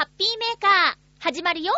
ハッピーメーカー、始まるよ。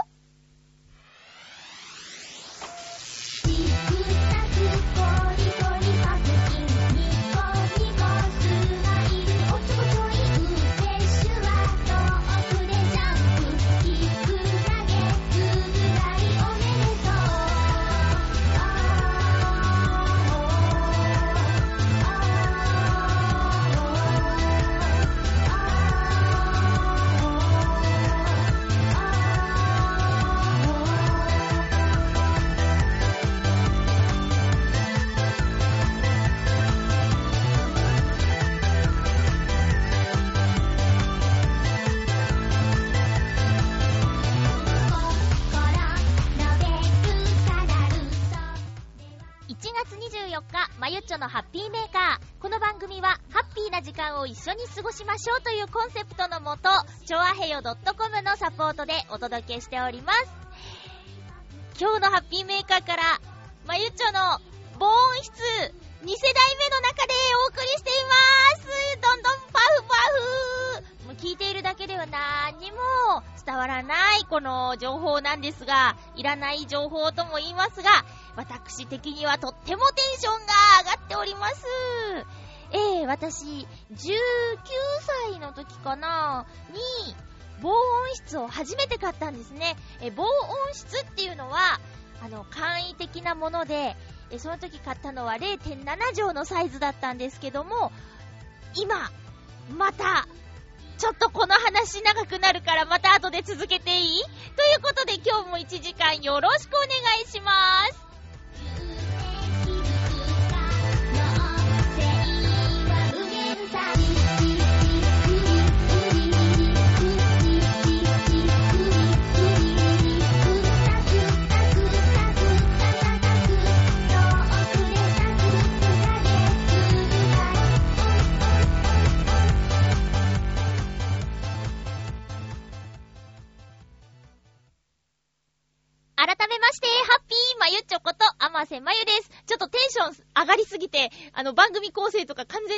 ましょうというコンセプトのもと、ちょあへよ .com のサポートでお届けしております。今日のハッピーメーカーから、まゆっちょの防音室、2世代目の中でお送りしています。どんどんパフパフもう聞いているだけでは何にも伝わらないこの情報なんですが、いらない情報とも言いますが、私的にはとってもテンションが上がっております。ええ私、19歳の時かなに、防音室を初めて買ったんですね。え、防音室っていうのは、あの、簡易的なもので、え、その時買ったのは0.7畳のサイズだったんですけども、今、また、ちょっとこの話長くなるからまた後で続けていい？ということで今日も1時間よろしくお願いします。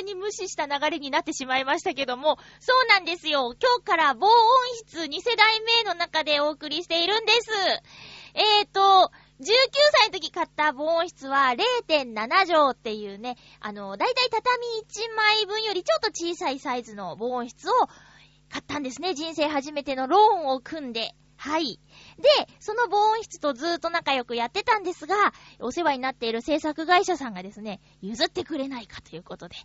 に無視した流れになってしまいましたけども、そうなんですよ。今日から防音室2世代目の中でお送りしているんです。えーと、19歳の時買った防音室は0.7畳っていうね、あの、だいたい畳1枚分よりちょっと小さいサイズの防音室を買ったんですね。人生初めてのローンを組んで。はい。で、その防音室とずーっと仲良くやってたんですが、お世話になっている制作会社さんがですね、譲ってくれないかということで、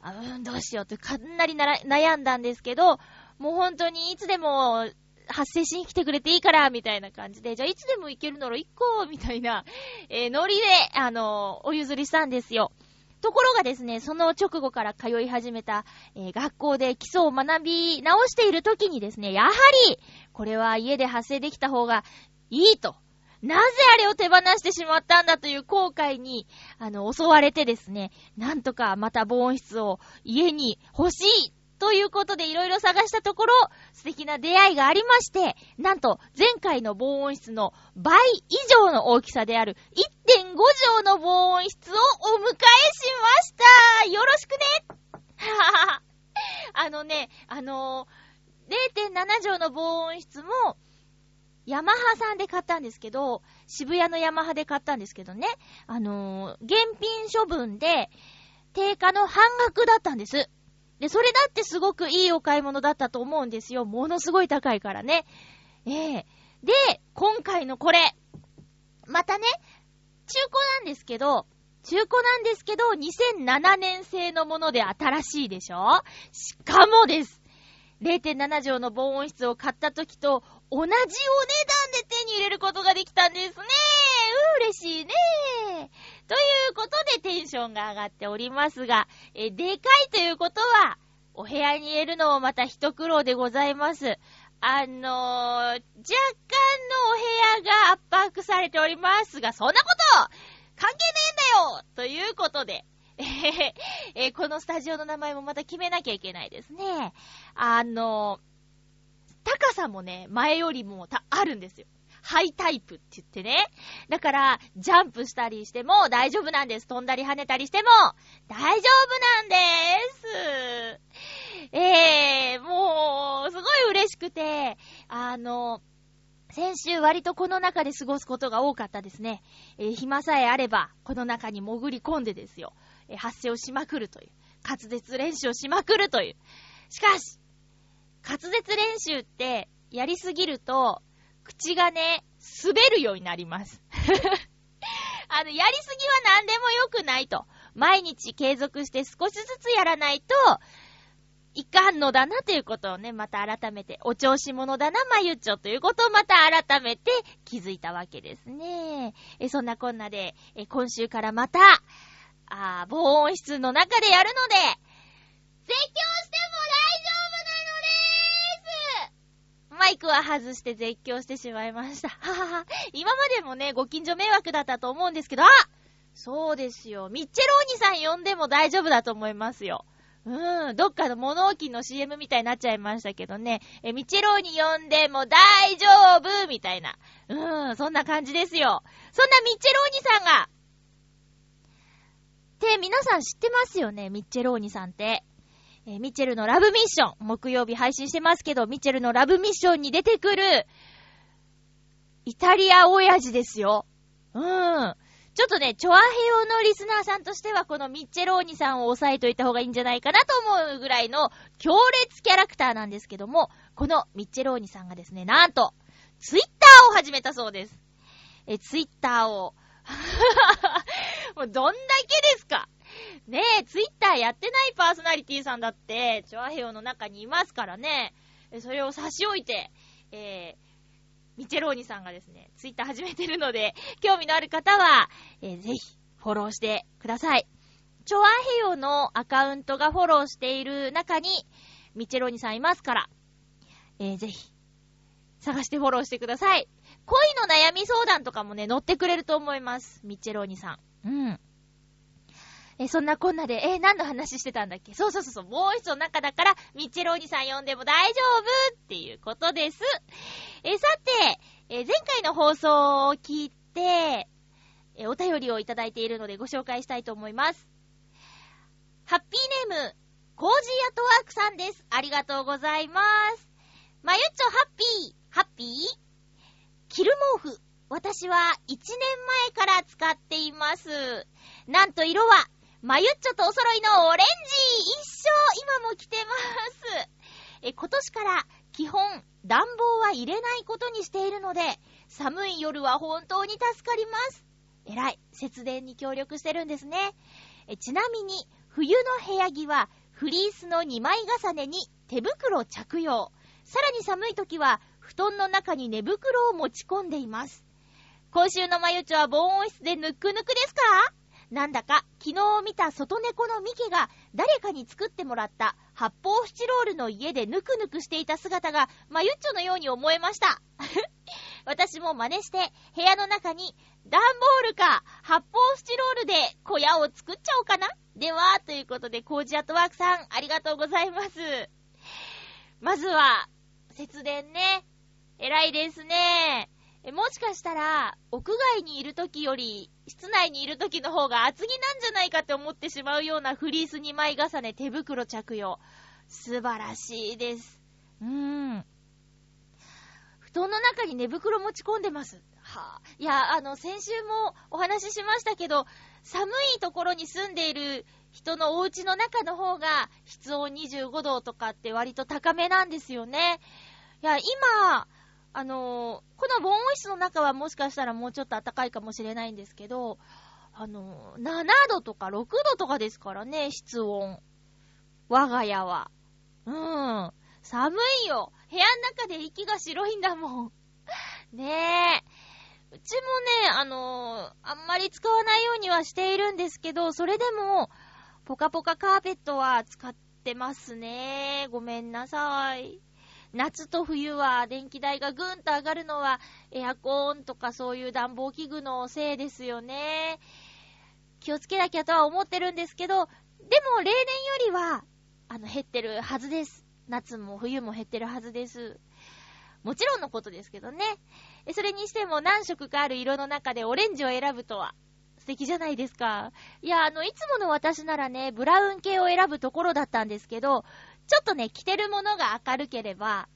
あうん、どうしようってかなり悩んだんですけど、もう本当にいつでも発生しに来てくれていいから、みたいな感じで、じゃあいつでも行けるなら行こう、みたいな、えーノリで、あのお譲りしたんですよ。ところがですね、その直後から通い始めた、えー学校で基礎を学び直している時にですね、やはり、これは家で発生できた方がいいと。なぜあれを手放してしまったんだという後悔に、あの、襲われてですね、なんとかまた防音室を家に欲しいということでいろいろ探したところ、素敵な出会いがありまして、なんと前回の防音室の倍以上の大きさである1.5畳の防音室をお迎えしました。よろしくね。あのね、あのー、0.7畳の防音室も、ヤマハさんで買ったんですけど、渋谷のヤマハで買ったんですけどね、あのー、現品処分で、定価の半額だったんです。で、それだってすごくいいお買い物だったと思うんですよ。ものすごい高いからね。ええで、今回のこれ、またね、中古なんですけど、中古なんですけど、2007年製のもので新しいでしょ？しかもです。0.7畳の防音室を買った時と同じお値段で手に入れることができたんですね。う嬉しいね。ということでテンションが上がっておりますが、え、でかいということは、お部屋に入れるのもまた一苦労でございます。あのー、若干のお部屋が圧迫されておりますが、そんなこと関係ねえんだよということで、えへへえーこのスタジオの名前もまた決めなきゃいけないですね。あのー、高さもね、前よりもたあるんですよ。ハイタイプって言ってね。だから、ジャンプしたりしても大丈夫なんです。飛んだり跳ねたりしても大丈夫なんです。えー、もう、すごい嬉しくて、あの、先週割とこの中で過ごすことが多かったですね。えー、暇さえあれば、この中に潜り込んでですよ、えー、発声をしまくるという。滑舌練習をしまくるという。しかし、滑舌練習ってやりすぎると、口がね、滑るようになります。あの、やりすぎは何でも良くないと。毎日継続して少しずつやらないと、いかんのだなということをね、また改めて、お調子者だな、まゆちょということをまた改めて気づいたわけですね。え、そんなこんなで、え、今週からまた、あ防音室の中でやるので、絶叫してマイクは外して絶叫してしまいました。ははは。今までもね、ご近所迷惑だったと思うんですけど、あそうですよ。ミッチェローニさん呼んでも大丈夫だと思いますよ。うん、どっかの物置の CM みたいになっちゃいましたけどね。え、ミチェローに呼んでも大丈夫みたいな。うん、そんな感じですよ。そんなミッチェローニさんが、って皆さん知ってますよね、ミッチェローニさんって。えー、ミッチェルのラブミッション、木曜日配信してますけど、ミッチェルのラブミッションに出てくる、イタリア親父ですよ。うん。ちょっとね、チョアヘヨのリスナーさんとしては、このミッチェローニさんを押さえといた方がいいんじゃないかなと思うぐらいの強烈キャラクターなんですけども、このミッチェローニさんがですね、なんと、ツイッターを始めたそうです。え、ツイッターを。もうどんだけですか？ねえ、ツイッターやってないパーソナリティさんだって、チョアヘヨの中にいますからね。それを差し置いて、えー、ミチェローニさんがですね、ツイッター始めてるので、興味のある方は、えー、ぜひ、フォローしてください。チョアヘヨのアカウントがフォローしている中に、ミチェローニさんいますから、えー、ぜひ、探してフォローしてください。恋の悩み相談とかもね、乗ってくれると思います。ミチェローニさん。うん。え、そんなこんなで、え何の話してたんだっけ？そうそうそうそう、もう一つの中だから、ミッチェローニさん呼んでも大丈夫っていうことです。え、さて、え、前回の放送を聞いて、え、お便りをいただいているのでご紹介したいと思います。ハッピーネーム、コージーアトワークさんです。ありがとうございます。まゆっちょハッピー、ハッピー？キル毛布。私は1年前から使っています。なんと色はまゆっちょとお揃いのオレンジ一生今も着てます。え、今年から基本暖房は入れないことにしているので、寒い夜は本当に助かります。えらい。節電に協力してるんですね。え、ちなみに、冬の部屋着はフリースの2枚重ねに手袋着用。さらに寒い時は布団の中に寝袋を持ち込んでいます。今週のまゆちょは防音室でぬくぬくですか？なんだか昨日見た外猫のミケが誰かに作ってもらった発泡スチロールの家でぬくぬくしていた姿がまゆっちょのように思えました。私も真似して部屋の中に段ボールか発泡スチロールで小屋を作っちゃおうかなでは、ということで、コージアットワークさん、ありがとうございます。まずは、節電ね。偉いですね。え、もしかしたら、屋外にいる時より、室内にいる時の方が厚着なんじゃないかって思ってしまうようなフリース2枚重ね、手袋着用。素晴らしいです。うーん。布団の中に寝袋持ち込んでます。はぁ、あ。いや、あの、先週もお話ししましたけど、寒いところに住んでいる人のお家の中の方が、室温25度とかって割と高めなんですよね。いや、今、あのー、この防音室の中はもしかしたらもうちょっと暖かいかもしれないんですけど、あのー、7度とか6度とかですからね、室温。我が家は。うん。寒いよ。部屋の中で息が白いんだもん。ねえ。うちもね、あのー、あんまり使わないようにはしているんですけど、それでも、ポカポカカーペットは使ってますね。ごめんなさい。夏と冬は電気代がぐんと上がるのはエアコンとかそういう暖房器具のせいですよね。気をつけなきゃとは思ってるんですけど、でも例年よりは、あの、減ってるはずです。夏も冬も減ってるはずです。もちろんのことですけどね。それにしても何色かある色の中でオレンジを選ぶとは素敵じゃないですか。いや、あの、いつもの私ならね、ブラウン系を選ぶところだったんですけど、ちょっとね、着てるものが明るければ、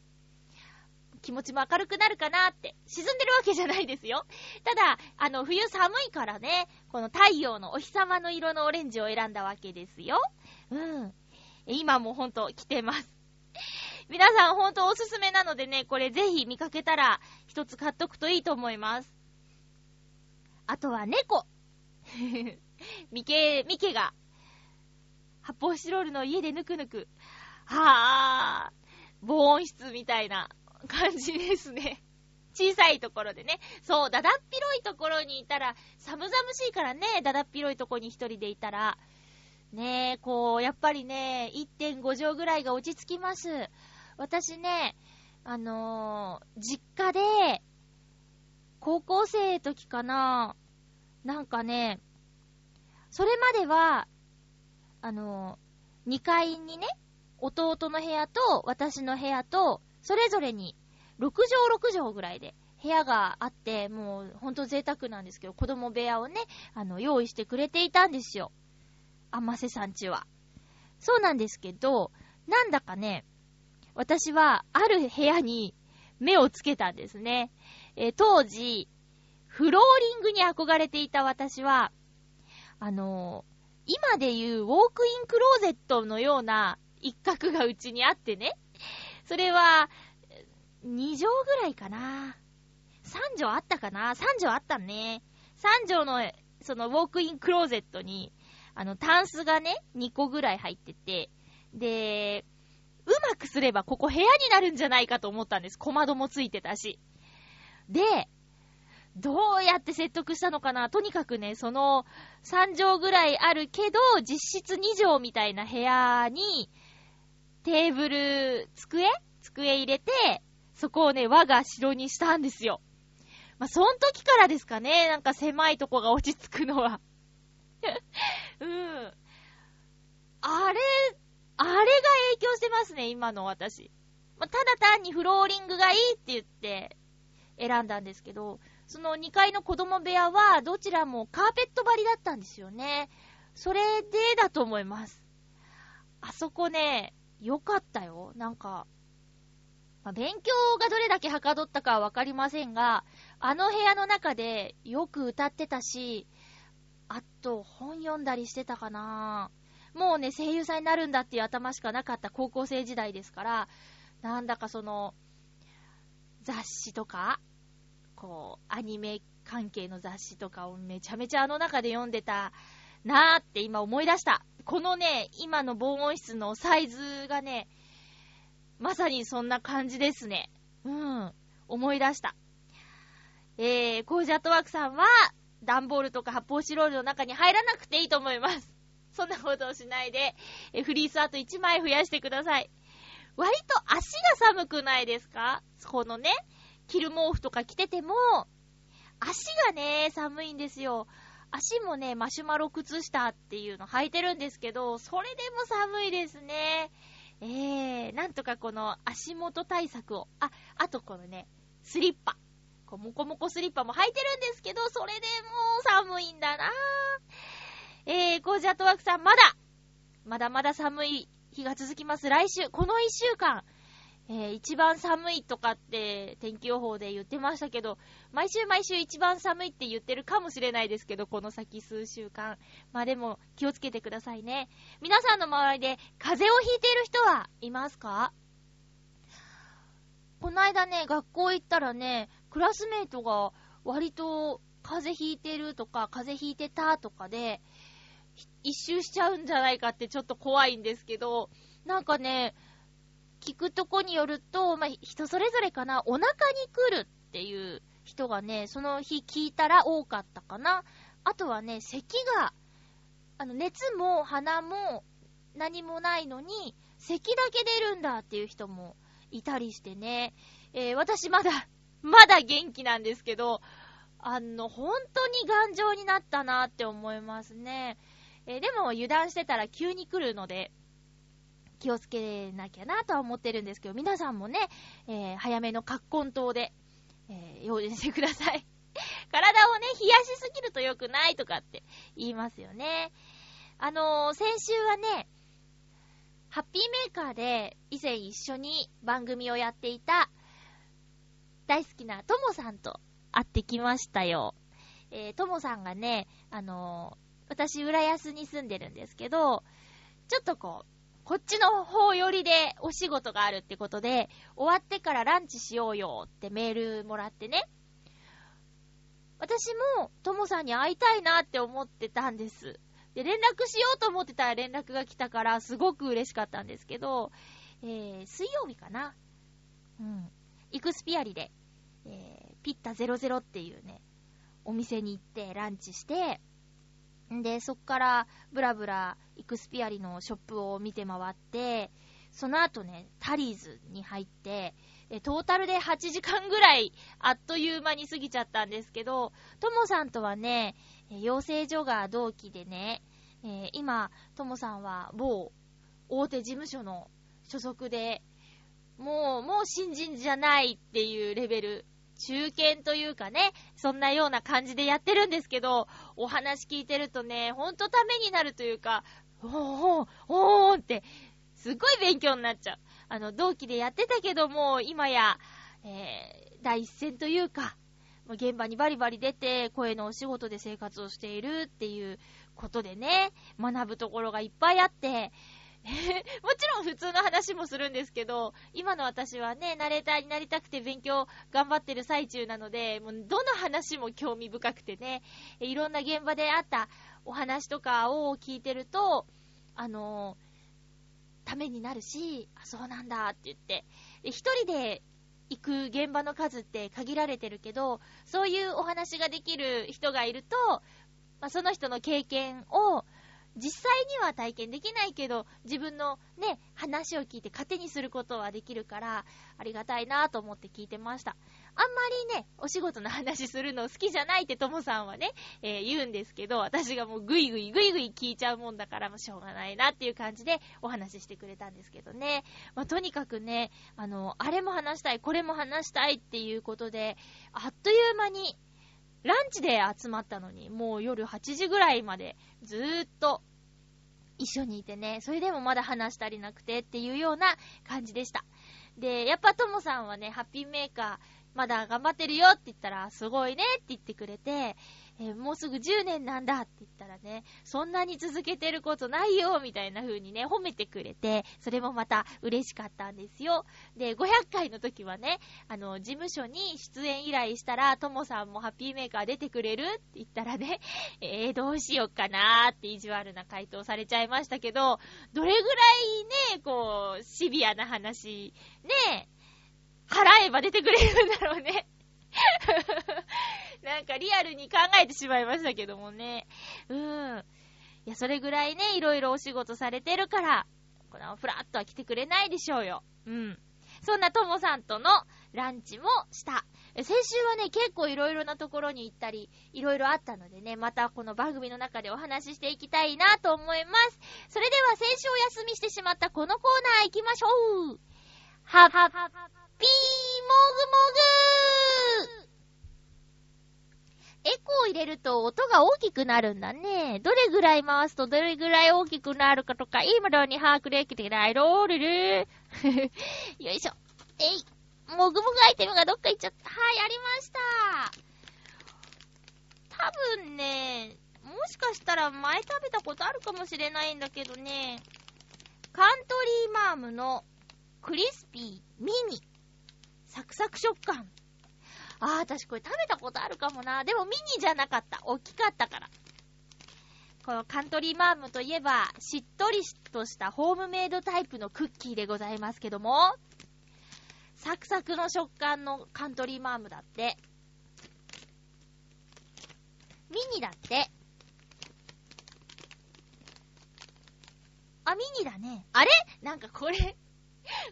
気持ちも明るくなるかなって、沈んでるわけじゃないですよ。ただ、あの、冬寒いからね、この太陽のお日様の色のオレンジを選んだわけですよ。うん。今もほんと着てます。皆さんほんとおすすめなのでね、これぜひ見かけたら一つ買っとくといいと思います。あとは猫。ミケ、ミケが、発泡スチロールの家でぬくぬく。はぁ、防音室みたいな感じですね。小さいところでね。そう、だだっ広いところにいたら、寒々しいからね、だだっ広いところに一人でいたら。ねえ、こう、やっぱりね、1.5畳ぐらいが落ち着きます。私ね、あのー、実家で、高校生時かな、なんかね、それまでは、あのー、2階にね、弟の部屋と私の部屋と、それぞれに6畳6畳ぐらいで部屋があって、もうほんと贅沢なんですけど、子供部屋をね、あの、用意してくれていたんですよ。あませさんちは。そうなんですけど、なんだかね、私はある部屋に目をつけたんですね。えー、当時、フローリングに憧れていた私は、あのー、今で言うウォークインクローゼットのような一角がうちにあってね。それは、2畳ぐらいかな。3畳あったかな ?3 畳あったね。3畳の、そのウォークインクローゼットに、あの、タンスがね、2個ぐらい入ってて、で、うまくすればここ部屋になるんじゃないかと思ったんです。小窓もついてたし。で、どうやって説得したのかなとにかくね、その3畳ぐらいあるけど、実質2畳みたいな部屋に、テーブル、机？机入れて、そこをね、我が城にしたんですよ。まあ、そん時からですかね、なんか狭いとこが落ち着くのは。うん。あれ、あれが影響してますね、今の私。まあ、ただ単にフローリングがいいって言って選んだんですけど、その2階の子供部屋はどちらもカーペット張りだったんですよね。それでだと思います。あそこね、よかったよ。なんか、まあ、勉強がどれだけはかどったかはわかりませんが、あの部屋の中でよく歌ってたし、あと本読んだりしてたかなもうね、声優さんになるんだっていう頭しかなかった高校生時代ですから、なんだかその、雑誌とか、こう、アニメ関係の雑誌とかをめちゃめちゃあの中で読んでたなーって今思い出した。このね、今の防音室のサイズがね、まさにそんな感じですね。うん。思い出した。えー、コージャットワークさんは、段ボールとか発泡スチロールの中に入らなくていいと思います。そんなことをしないで、えフリースあと1枚増やしてください。割と足が寒くないですか？このね、着る毛布とか着てても、足がね、寒いんですよ。足もね、マシュマロ靴下っていうの履いてるんですけど、それでも寒いですね。えー、なんとかこの足元対策を、あ、あとこのね、スリッパ。こう、もこもこスリッパも履いてるんですけど、それでも寒いんだなぁえー、コージアットワークさん、まだ、まだまだ寒い日が続きます。来週、この一週間、えー、一番寒いとかって天気予報で言ってましたけど、毎週毎週一番寒いって言ってるかもしれないですけど、この先数週間。まあでも気をつけてくださいね。皆さんの周りで風邪をひいている人はいますか？この間ね、学校行ったらね、クラスメイトが割と風邪ひいてるとか、風邪ひいてたとかで、一周しちゃうんじゃないかってちょっと怖いんですけど、なんかね、聞くとこによると、まあ、人それぞれかな、お腹に来るっていう人がね、その日聞いたら多かったかな。あとはね、咳が、あの、熱も鼻も何もないのに、咳だけ出るんだっていう人もいたりしてね。えー、私まだ、まだ元気なんですけど、あの、本当に頑丈になったなって思いますね。えー、でも油断してたら急に来るので、気をつけなきゃなとは思ってるんですけど、皆さんもね、えー、早めの葛根糖で、えー、用心してください。体をね、冷やしすぎると良くないとかって言いますよね。あのー、先週はね、ハッピーメーカーで以前一緒に番組をやっていた大好きなともさんと会ってきましたよ。えー、ともさんがね、あのー、私、浦安に住んでるんですけど、ちょっとこう、こっちの方寄りでお仕事があるってことで、終わってからランチしようよってメールもらってね。私も、ともさんに会いたいなって思ってたんです。で、連絡しようと思ってたら連絡が来たから、すごく嬉しかったんですけど、えー、水曜日かなうん。イクスピアリで、えー、ピッタ00っていうね、お店に行ってランチして、で、そっからブラブライクスピアリのショップを見て回って、その後ね、タリーズに入って、トータルで8時間ぐらいあっという間に過ぎちゃったんですけど、ともさんとはね、養成所が同期でね、えー、今、ともさんは某大手事務所の所属で、もう、もう新人じゃないっていうレベル、中堅というかね、そんなような感じでやってるんですけど、お話聞いてるとね、ほんとためになるというか、おーおーおーって、すっごい勉強になっちゃう。あの、同期でやってたけども、今や、えー、第一線というか、現場にバリバリ出て、声のお仕事で生活をしているっていうことでね、学ぶところがいっぱいあって、もちろん普通の話もするんですけど、今の私はね、ナレーターになりたくて勉強頑張ってる最中なので、もうどの話も興味深くてね、いろんな現場であったお話とかを聞いてると、あのためになるし、あ、そうなんだって言って、一人で行く現場の数って限られてるけど、そういうお話ができる人がいると、まあ、その人の経験を実際には体験できないけど、自分のね、話を聞いて糧にすることはできるから、ありがたいなと思って聞いてました。あんまりね、お仕事の話するの好きじゃないってともさんはね、えー、言うんですけど、私がもうぐいぐいぐいぐい聞いちゃうもんだから、もうしょうがないなっていう感じでお話ししてくれたんですけどね。まあ、とにかくね、あの、あれも話したい、これも話したいっていうことで、あっという間に、ランチで集まったのに、もう夜8時ぐらいまでずーっと一緒にいてね、それでもまだ話したりなくてっていうような感じでした。で、やっぱともさんはね、ハッピーメーカー、まだ頑張ってるよって言ったら、すごいねって言ってくれて、えー、もうすぐ10年なんだって言ったらね、そんなに続けてることないよみたいな風にね、褒めてくれて、それもまた嬉しかったんですよ。で、500回の時はね、あの、事務所に出演依頼したら、ともさんもハッピーメーカー出てくれるって言ったらね、えー、どうしよっかなーって意地悪な回答されちゃいましたけど、どれぐらいね、こう、シビアな話、ね、払えば出てくれるんだろうね。なんかリアルに考えてしまいましたけどもね。うん。いや、それぐらいね、いろいろお仕事されてるから、このフラッとは来てくれないでしょうよ。うん。そんなともさんとのランチもした。先週はね、結構いろいろなところに行ったり、いろいろあったのでね、またこの番組の中でお話ししていきたいなと思います。それでは先週お休みしてしまったこのコーナー行きましょう。はっ、はっ、は、ピピーもぐもぐエコー入れると音が大きくなるんだね。どれぐらい回すとどれぐらい大きくなるかとか、今のに把握できてないロールル よいしょ。えい。もぐもぐアイテムがどっか行っちゃった。はい、ありました。多分ね、もしかしたら前食べたことあるかもしれないんだけどね、カントリーマームのクリスピーミニサクサク食感。ああ、私これ食べたことあるかもな。でもミニじゃなかった。大きかったから。このカントリーマームといえば、しっとりとしたホームメイドタイプのクッキーでございますけども、サクサクの食感のカントリーマームだって。ミニだって。あ、ミニだね。あれ？なんかこれ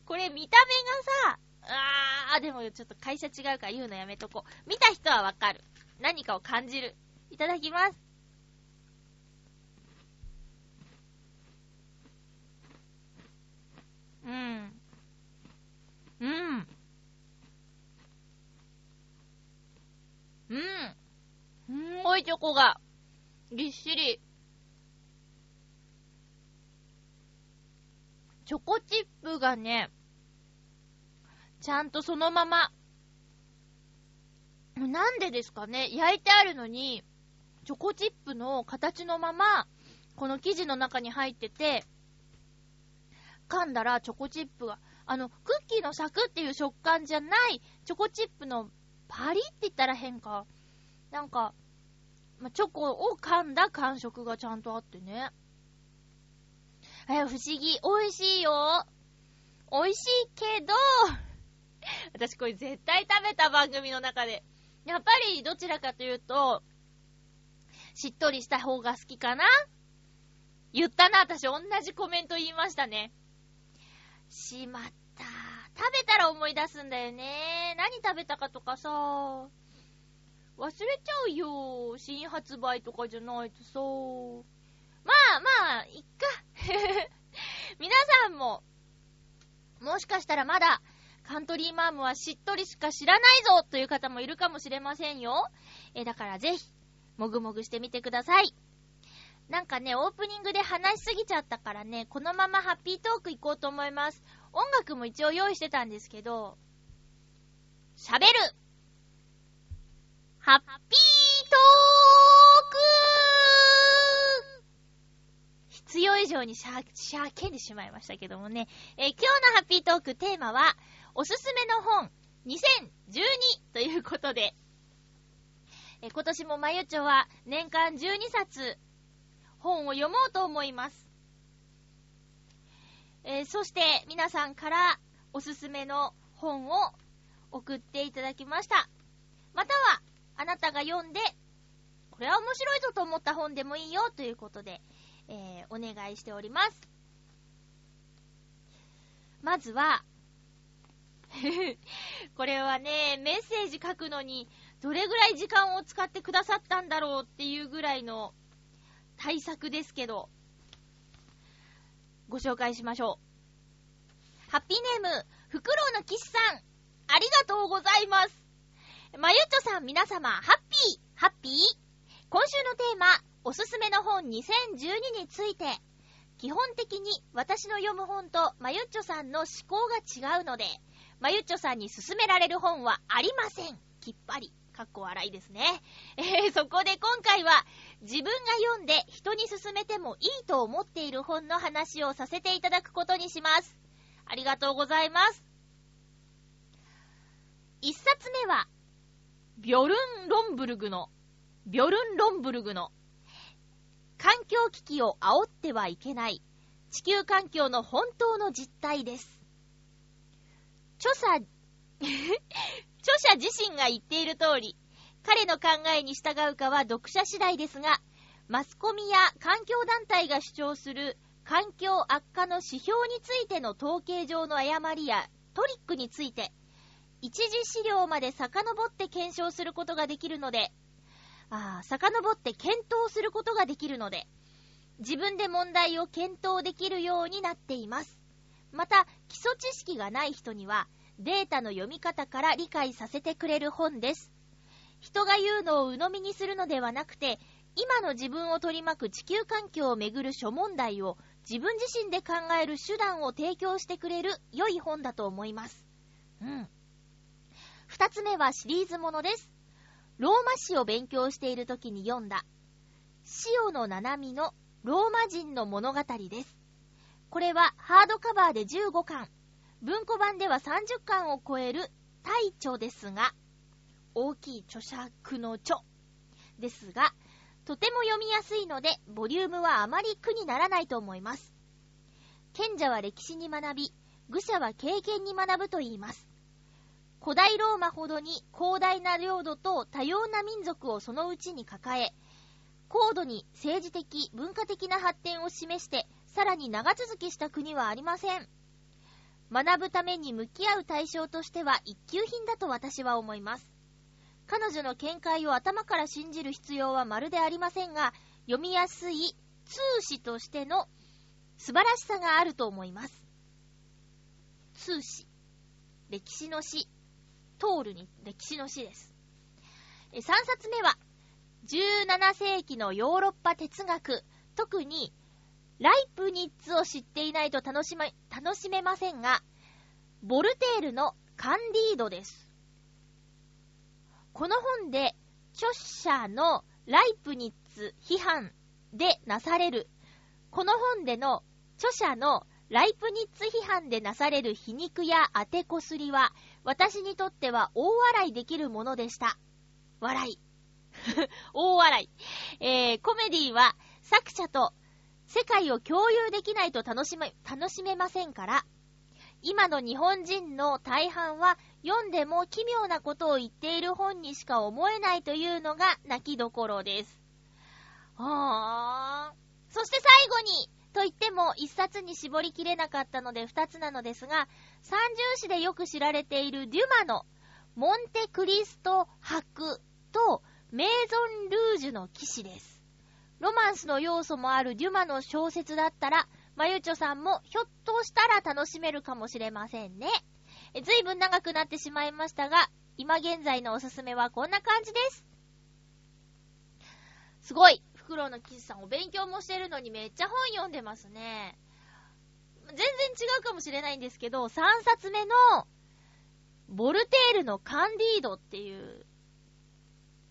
これ見た目がさ、あー、でもちょっと会社違うから言うのやめとこう。見た人はわかる。何かを感じる。いただきます。うん。うん。うん。すんごいチョコが、ぎっしり。チョコチップがね、ちゃんとそのまま、なんでですかね、焼いてあるのに、チョコチップの形のまま、この生地の中に入ってて、噛んだらチョコチップが、あの、クッキーのサクっていう食感じゃない、チョコチップのパリって言ったら変か。なんか、ま、チョコを噛んだ感触がちゃんとあってね。え、不思議。美味しいよ。美味しいけど、私これ絶対食べた番組の中で。やっぱりどちらかというと、しっとりした方が好きかな？言ったな、私同じコメント言いましたね。しまった。食べたら思い出すんだよね。何食べたかとかさ。忘れちゃうよ。新発売とかじゃないとさ。まあまあ、いっか。皆さんも、もしかしたらまだ、カントリーマームはしっとりしか知らないぞという方もいるかもしれませんよ。え、だからぜひ、もぐもぐしてみてください。なんかね、オープニングで話しすぎちゃったからね、このままハッピートーク行こうと思います。音楽も一応用意してたんですけど、喋るハッピートーク必要以上にしゃ、しゃけんでしまいましたけどもね。えー、今日のハッピートークテーマは、おすすめの本2012ということで、え、今年もまゆちょは年間12冊本を読もうと思います。えー、そして皆さんからおすすめの本を送っていただきました。または、あなたが読んで、これは面白いぞと思った本でもいいよということで、えー、お願いしております。まずは、これはね、メッセージ書くのに、どれぐらい時間を使ってくださったんだろうっていうぐらいの対策ですけど、ご紹介しましょう。ハッピーネーム、フクロウの騎士さん、ありがとうございます。まゆっちょさん、皆様、ハッピー、ハッピー今週のテーマ、おすすめの本2012について、基本的に私の読む本とまゆっちょさんの思考が違うので、まゆっちょさんに勧められる本はありません。きっぱり。かっこ笑いですね。えー、そこで今回は、自分が読んで人に勧めてもいいと思っている本の話をさせていただくことにします。ありがとうございます。一冊目は、ビョルン・ロンブルグの、ビョルン・ロンブルグの、環境危機を煽ってはいけない、地球環境の本当の実態です。著者、著者自身が言っている通り、彼の考えに従うかは読者次第ですが、マスコミや環境団体が主張する環境悪化の指標についての統計上の誤りやトリックについて、一次資料まで遡って検証することができるので、ああ、遡って検討することができるので、自分で問題を検討できるようになっています。また、基礎知識がない人には、データの読み方から理解させてくれる本です。人が言うのを鵜呑みにするのではなくて、今の自分を取り巻く地球環境をめぐる諸問題を自分自身で考える手段を提供してくれる良い本だと思います。うん。二つ目はシリーズものです。ローマ史を勉強している時に読んだ、塩野七海のローマ人の物語です。これはハードカバーで15巻、文庫版では30巻を超える大著ですが、大きい著作の著ですが、とても読みやすいので、ボリュームはあまり苦にならないと思います。賢者は歴史に学び、愚者は経験に学ぶと言います。古代ローマほどに広大な領土と多様な民族をそのうちに抱え、高度に政治的、文化的な発展を示して、さらに長続きした国はありません。学ぶために向き合う対象としては一級品だと私は思います。彼女の見解を頭から信じる必要はまるでありませんが、読みやすい通史としての素晴らしさがあると思います。通史。歴史の史。通るに歴史の史です。3冊目は、17世紀のヨーロッパ哲学、特にライプニッツを知っていないと楽しめ、楽しめませんが、ボルテールのカンディードです。この本で、著者のライプニッツ批判でなされる、この本での著者のライプニッツ批判でなされる皮肉や当てこすりは、私にとっては大笑いできるものでした。笑い。大笑い。えー、コメディは作者と世界を共有できないと楽しめ、楽しめませんから、今の日本人の大半は読んでも奇妙なことを言っている本にしか思えないというのが泣きどころです。はー。そして最後に、と言っても一冊に絞りきれなかったので二つなのですが、三重詩でよく知られているデュマのモンテクリスト博とメイゾンルージュの騎士です。ロマンスの要素もあるデュマの小説だったら、まゆちょさんもひょっとしたら楽しめるかもしれませんね。ずいぶん長くなってしまいましたが、今現在のおすすめはこんな感じです。すごいフクロウの騎士さんお勉強もしてるのにめっちゃ本読んでますね。全然違うかもしれないんですけど、3冊目の、ボルテールのカンディードっていう、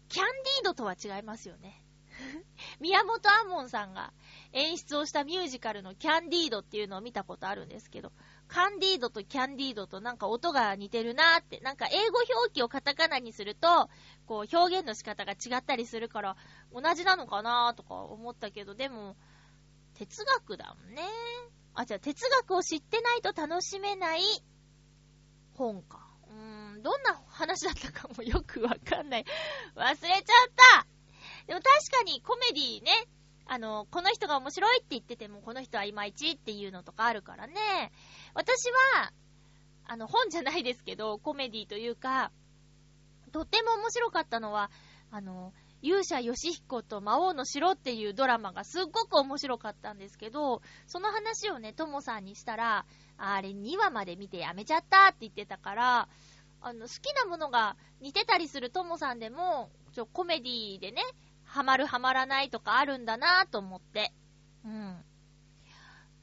キャンディードとは違いますよね。宮本アモンさんが演出をしたミュージカルのキャンディードっていうのを見たことあるんですけど、カンディードとキャンディードとなんか音が似てるなーって、なんか英語表記をカタカナにすると、こう表現の仕方が違ったりするから、同じなのかなーとか思ったけど、でも、哲学だもんね。あ、じゃあ哲学を知ってないと楽しめない本か。うーん、どんな話だったかもよくわかんない。忘れちゃったでも確かにコメディね、あの、この人が面白いって言ってても、この人はいまいちっていうのとかあるからね。私は、あの、本じゃないですけど、コメディというか、とっても面白かったのは、あの、勇者ヨシヒコと魔王の城っていうドラマがすっごく面白かったんですけど、その話をね、ともさんにしたら、あれ2話まで見てやめちゃったって言ってたから、あの、好きなものが似てたりするともさんでも、ちょ、コメディでね、ハマるハマらないとかあるんだなと思って。うん。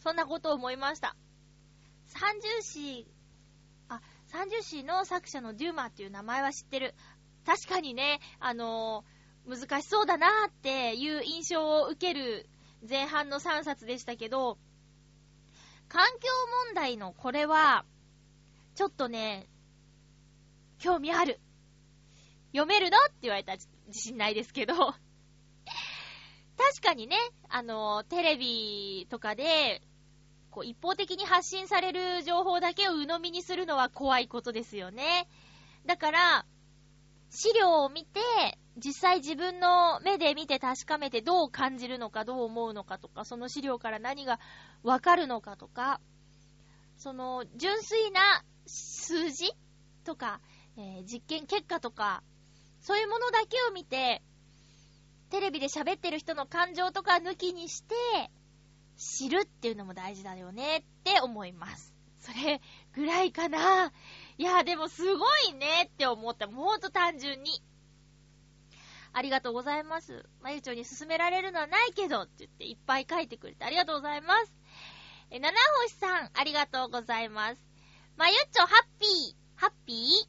そんなことを思いました。三重詩、あ、三重詩の作者のデューマーっていう名前は知ってる。確かにね、あの、難しそうだなーっていう印象を受ける前半の3冊でしたけど、環境問題のこれは、ちょっとね、興味ある。読めるのって言われたら自信ないですけど 確かにね、あの、テレビとかで、こう、一方的に発信される情報だけを鵜呑みにするのは怖いことですよね。だから、資料を見て、実際自分の目で見て確かめてどう感じるのかどう思うのかとか、その資料から何がわかるのかとか、その純粋な数字とか、えー、実験結果とか、そういうものだけを見て、テレビで喋ってる人の感情とか抜きにして、知るっていうのも大事だよねって思います。それぐらいかな。いや、でもすごいねって思った。もうほんと単純に。ありがとうございます。まゆちょに勧められるのはないけどって言っていっぱい書いてくれてありがとうございます。え、七星さん、ありがとうございます。まゆちょ、ハッピー、ハッピー？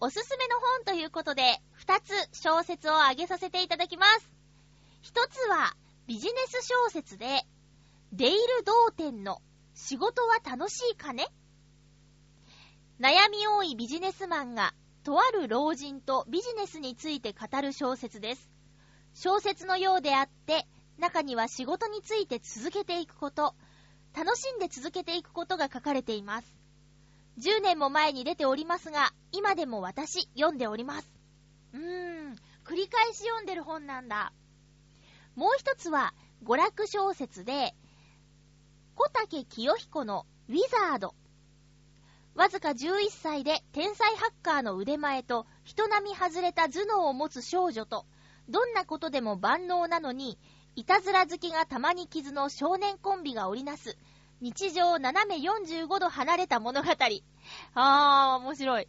おすすめの本ということで、二つ小説をあげさせていただきます。一つはビジネス小説で、デイル・ドーテンの仕事は楽しいかね？悩み多いビジネスマンが、とある老人とビジネスについて語る小説です。小説のようであって、中には仕事について続けていくこと、楽しんで続けていくことが書かれています。10年も前に出ておりますが、今でも私、読んでおります。うーん、繰り返し読んでる本なんだ。もう一つは、娯楽小説で、小竹清彦のウィザード。わずか11歳で天才ハッカーの腕前と人並み外れた頭脳を持つ少女と、どんなことでも万能なのに、いたずら好きがたまに傷の少年コンビが織りなす、日常斜め45度離れた物語。あー、面白い。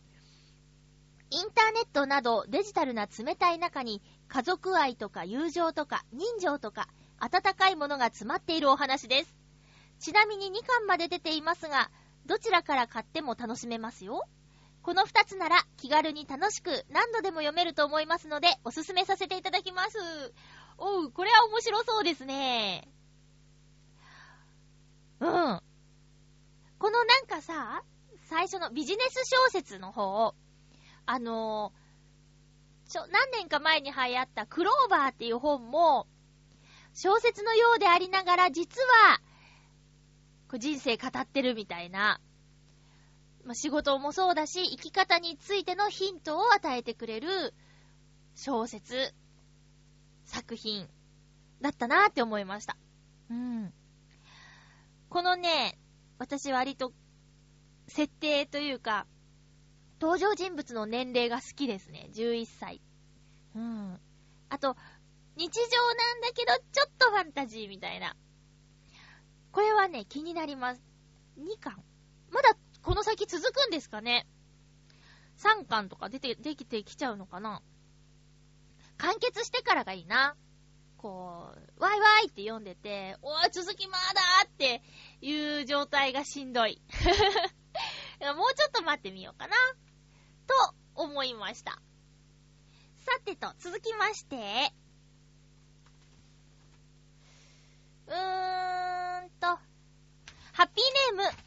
インターネットなどデジタルな冷たい中に家族愛とか友情とか人情とか温かいものが詰まっているお話です。ちなみに2巻まで出ていますが、どちらから買っても楽しめますよ。この2つなら気軽に楽しく何度でも読めると思いますので、おすすめさせていただきます。おう、これは面白そうですね。うん。このなんかさ、最初のビジネス小説の方、あの、ちょ、何年か前に流行ったクローバーっていう本も、小説のようでありながら、実は、人生語ってるみたいな、まあ、仕事もそうだし、生き方についてのヒントを与えてくれる小説、作品だったなーって思いました。うん。このね、私割と、設定というか、登場人物の年齢が好きですね。11歳。うん。あと、日常なんだけど、ちょっとファンタジーみたいな。これはね、気になります。2巻まだこの先続くんですかね ?3 巻とか出て、できてきちゃうのかな完結してからがいいな。こう、ワイワイって読んでて、おー、続きまだっていう状態がしんどい。もうちょっと待ってみようかな。と思いました。さてと、続きまして、うーんと、ハッピーネーム、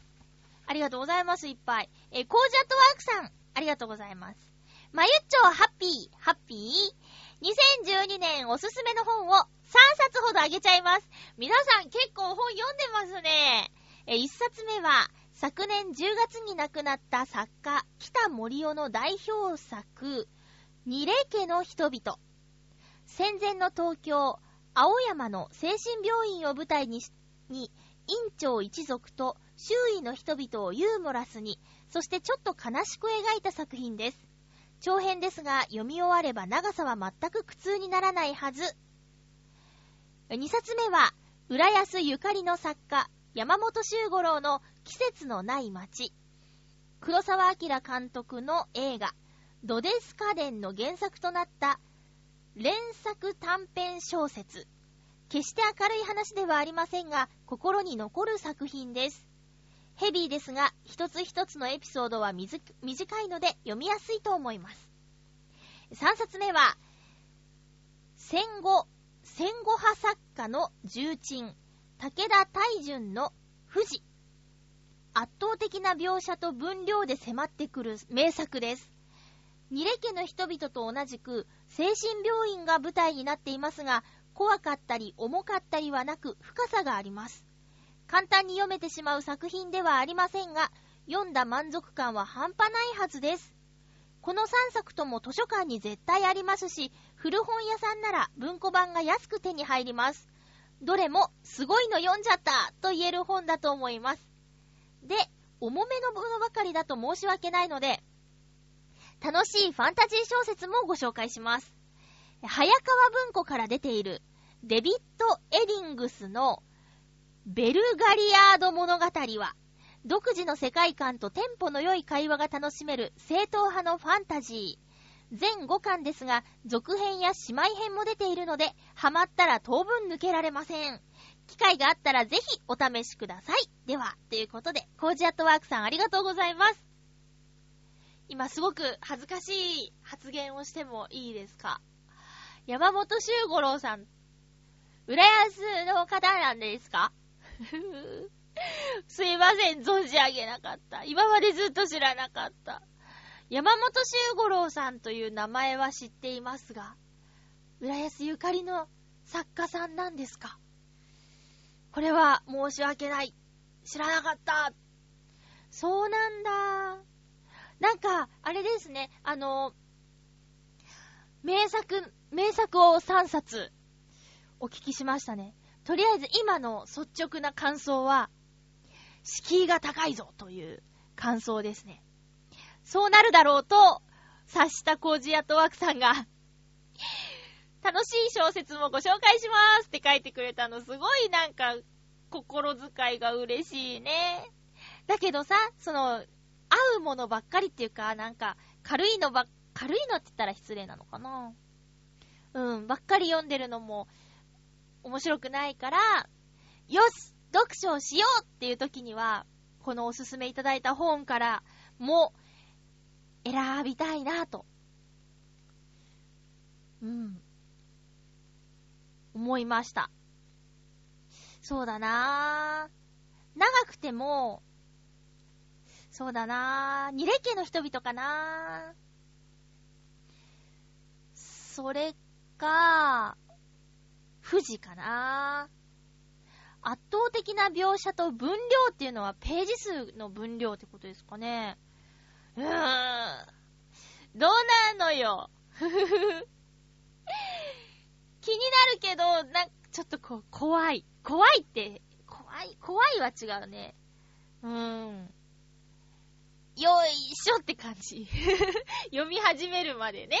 ありがとうございます、いっぱい。えー、コージャットワークさん、ありがとうございます。まゆっちょ、ハッピー、ハッピー？2012年おすすめの本を3冊ほどあげちゃいます。皆さん結構本読んでますね。え、1冊目は、昨年10月に亡くなった作家、北森夫の代表作、二霊家の人々。戦前の東京、青山の精神病院を舞台にし、に、院長一族と周囲の人々をユーモラスに、そしてちょっと悲しく描いた作品です。長編ですが、読み終われば長さは全く苦痛にならないはず。2冊目は、浦安ゆかりの作家、山本周五郎の季節のない街。黒沢明監督の映画、ドデス家電の原作となった連作短編小説。決して明るい話ではありませんが、心に残る作品です。ヘビーですが、一つ一つのエピソードは短いので読みやすいと思います。3冊目は、戦後、戦後派作家の重鎮、武田大順の富士。圧倒的な描写と分量で迫ってくる名作です。ニレ家の人々と同じく精神病院が舞台になっていますが、怖かったり重かったりはなく深さがあります。簡単に読めてしまう作品ではありませんが、読んだ満足感は半端ないはずです。この3作とも図書館に絶対ありますし、古本屋さんなら文庫版が安く手に入ります。どれもすごいの読んじゃったと言える本だと思います。で、重めのものばかりだと申し訳ないので、楽しいファンタジー小説もご紹介します。早川文庫から出ているデビッド・エリングスのベルガリアード物語は、独自の世界観とテンポの良い会話が楽しめる正統派のファンタジー。全5巻ですが、続編や姉妹編も出ているので、ハマったら当分抜けられません。機会があったらぜひお試しください。では、ということで、コージアットワークさんありがとうございます。今すごく恥ずかしい発言をしてもいいですか？山本修五郎さん、浦安の方なんですか？すいません、存じ上げなかった。今までずっと知らなかった。山本修五郎さんという名前は知っていますが、浦安ゆかりの作家さんなんですか？これは申し訳ない。知らなかった。そうなんだ。なんか、あれですね、あの、名作、名作を3冊お聞きしましたね。とりあえず今の率直な感想は、敷居が高いぞという感想ですね。そうなるだろうと察したコージアトワークさんが楽しい小説もご紹介しますって書いてくれたのすごいなんか心遣いが嬉しいね。だけどさ、その、合うものばっかりっていうか、なんか軽いのばっ、軽いのって言ったら失礼なのかな？うん、ばっかり読んでるのも面白くないから、よし読書をしようっていう時には、このおすすめいただいた本からも選びたいなと。うん。思いました。そうだなぁ。長くても、そうだなぁ。二レ家の人々かなぁそれか、富士かな圧倒的な描写と分量っていうのはページ数の分量ってことですかね。うーん。どうなのよ。気になるけど、な、ちょっとこう、怖い。怖いって、怖い、怖いは違うね。うーん。よいしょって感じ。読み始めるまでね。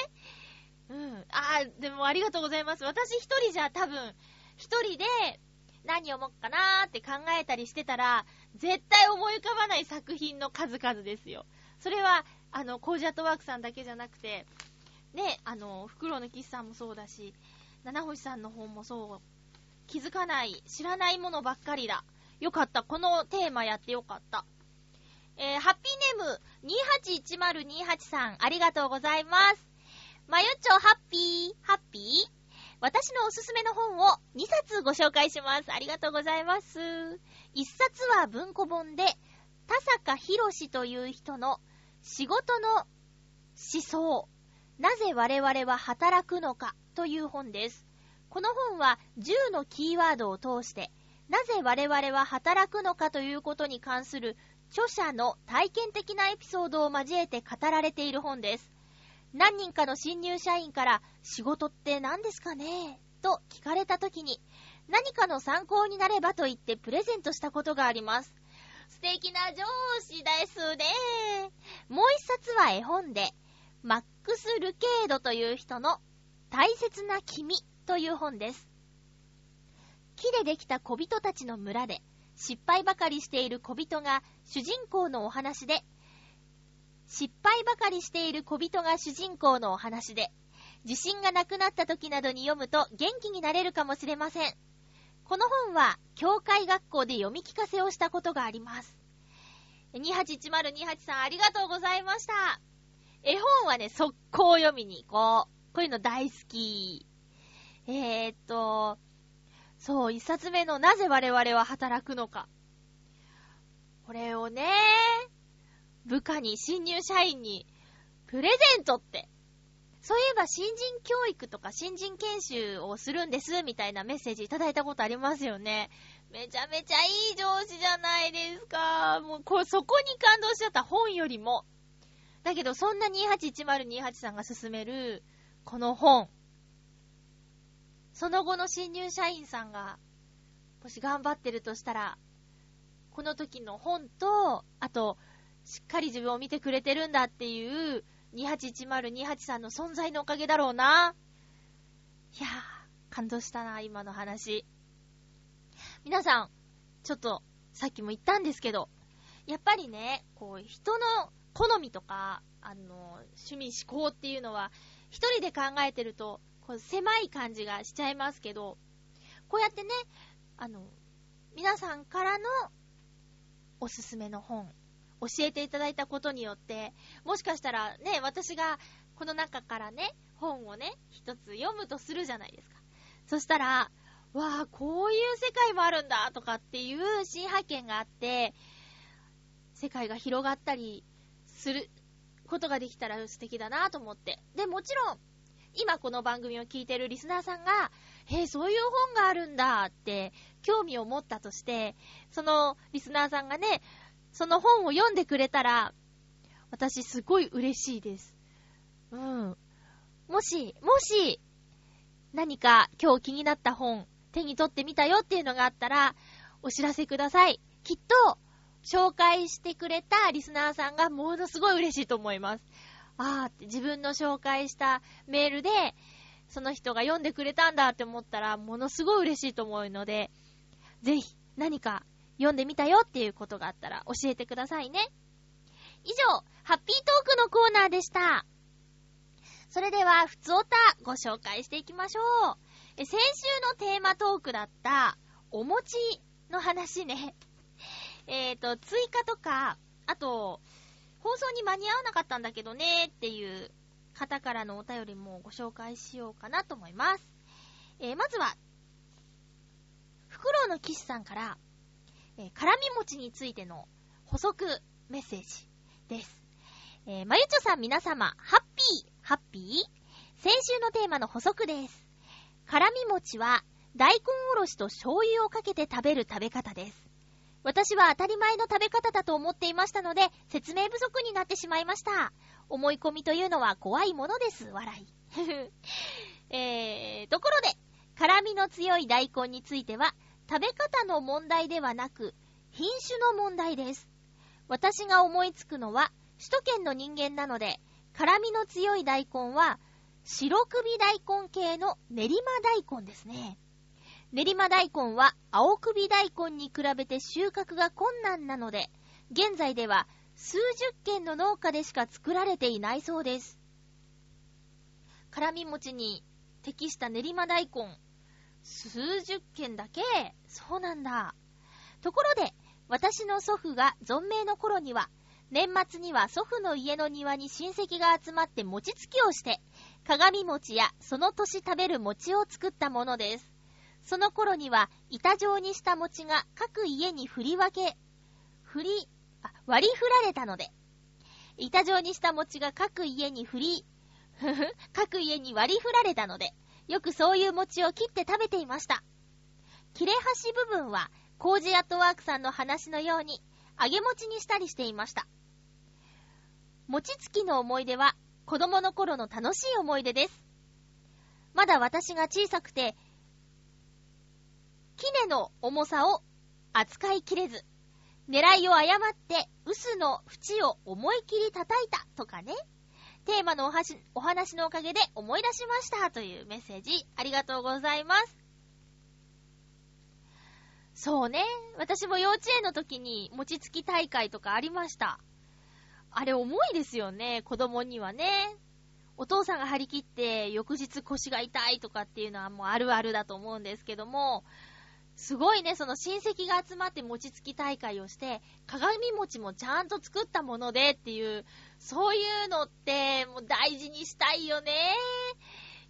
うん。ああ、でもありがとうございます。私一人じゃ多分、一人で何読もっかなーって考えたりしてたら、絶対思い浮かばない作品の数々ですよ。それは、あの、コージャットワークさんだけじゃなくて、ね、あの、フクロウのキスさんもそうだし、七星さんの本もそう、気づかない、知らないものばっかりだ。よかった。このテーマやってよかった。えー、ハッピーネーム281028さん、ありがとうございます。まゆっちょハッピー、ハッピー？私のおすすめの本を2冊ご紹介します。ありがとうございます。1冊は文庫本で、田坂博士という人の仕事の思想、なぜ我々は働くのかという本です。この本は10のキーワードを通して、なぜ我々は働くのかということに関する著者の体験的なエピソードを交えて語られている本です。何人かの新入社員から仕事って何ですかね？と聞かれた時に何かの参考になればと言ってプレゼントしたことがあります。素敵な上司ですね。もう一冊は絵本で、マックス・ルケードという人の大切な君という本です。木でできた小人たちの村で失敗ばかりしている小人が主人公のお話で失敗ばかりしている小人が主人公のお話で、自信がなくなった時などに読むと元気になれるかもしれません。この本は、教会学校で読み聞かせをしたことがあります。281028さんありがとうございました。絵本はね、速攻読みに行こう。こういうの大好き。えー、っと、そう、一冊目のなぜ我々は働くのか。これをね、部下に、新入社員に、プレゼントって。そういえば新人教育とか新人研修をするんです、みたいなメッセージいただいたことありますよね。めちゃめちゃいい上司じゃないですか。もう、こそこに感動しちゃった本よりも。だけど、そんな281028さんが勧める、この本。その後の新入社員さんが、もし頑張ってるとしたら、この時の本と、あと、しっかり自分を見てくれてるんだっていう、281028さんの存在のおかげだろうな。いやー、感動したな、今の話。皆さん、ちょっと、さっきも言ったんですけど、やっぱりね、こう、人の好みとか、あの、趣味思考っていうのは、一人で考えてると、こう狭い感じがしちゃいますけど、こうやってね、あの、皆さんからのおすすめの本、教えていただいたことによって、もしかしたらね、私がこの中からね、本をね、一つ読むとするじゃないですか。そしたら、わあ、こういう世界もあるんだとかっていう新発見があって、世界が広がったりすることができたら素敵だなと思って。で、もちろん、今この番組を聞いてるリスナーさんが、へえ、そういう本があるんだって興味を持ったとして、そのリスナーさんがね、その本を読んでくれたら、私すごい嬉しいです。うん。もし、もし、何か今日気になった本、手に取ってみたよっていうのがあったら、お知らせください。きっと、紹介してくれたリスナーさんがものすごい嬉しいと思います。あーって自分の紹介したメールで、その人が読んでくれたんだって思ったら、ものすごい嬉しいと思うので、ぜひ何か読んでみたよっていうことがあったら教えてくださいね。以上、ハッピートークのコーナーでした。それでは、ふつおたご紹介していきましょう。え先週のテーマトークだった、お餅の話ね。えっ、と、追加とか、あと、放送に間に合わなかったんだけどねっていう方からのお便りもご紹介しようかなと思います。えー、まずは、フクロウの騎士さんから、えー、辛み餅についての補足メッセージです。えー、まゆちょさん皆様、ハッピー、ハッピー？先週のテーマの補足です。辛み餅は、大根おろしと醤油をかけて食べる食べ方です。私は当たり前の食べ方だと思っていましたので、説明不足になってしまいました。思い込みというのは怖いものです。笑い。えー、ところで、辛みの強い大根については、食べ方の問題ではなく、品種の問題です。私が思いつくのは、首都圏の人間なので、辛みの強い大根は、白首大根系の練馬大根ですね。練馬大根は青首大根に比べて収穫が困難なので、現在では数十軒の農家でしか作られていないそうです。辛み餅に適した練馬大根、数十軒だけそうなんだ。ところで、私の祖父が存命の頃には、年末には祖父の家の庭に親戚が集まって餅つきをして、鏡餅やその年食べる餅を作ったものです。その頃には板状にした餅が各家に振り分け、振り、あ、割り振られたので、板状にした餅が各家に振り、ふふ、各家に割り振られたので、よくそういう餅を切って食べていました。切れ端部分は、コージアットワークさんの話のように、揚げ餅にしたりしていました。餅つきの思い出は、子供の頃の楽しい思い出です。まだ私が小さくて、杵の重さを扱いきれず、狙いを誤って臼の縁を思い切り叩いたとかね。テーマのおはしお話のおかげで思い出しましたというメッセージありがとうございます。そうね。私も幼稚園の時に餅つき大会とかありました。あれ重いですよね、子供にはね。お父さんが張り切って翌日腰が痛いとかっていうのはもうあるあるだと思うんですけども、すごいね、その親戚が集まって餅つき大会をして、鏡餅もちゃんと作ったものでっていう、そういうのってもう大事にしたいよね。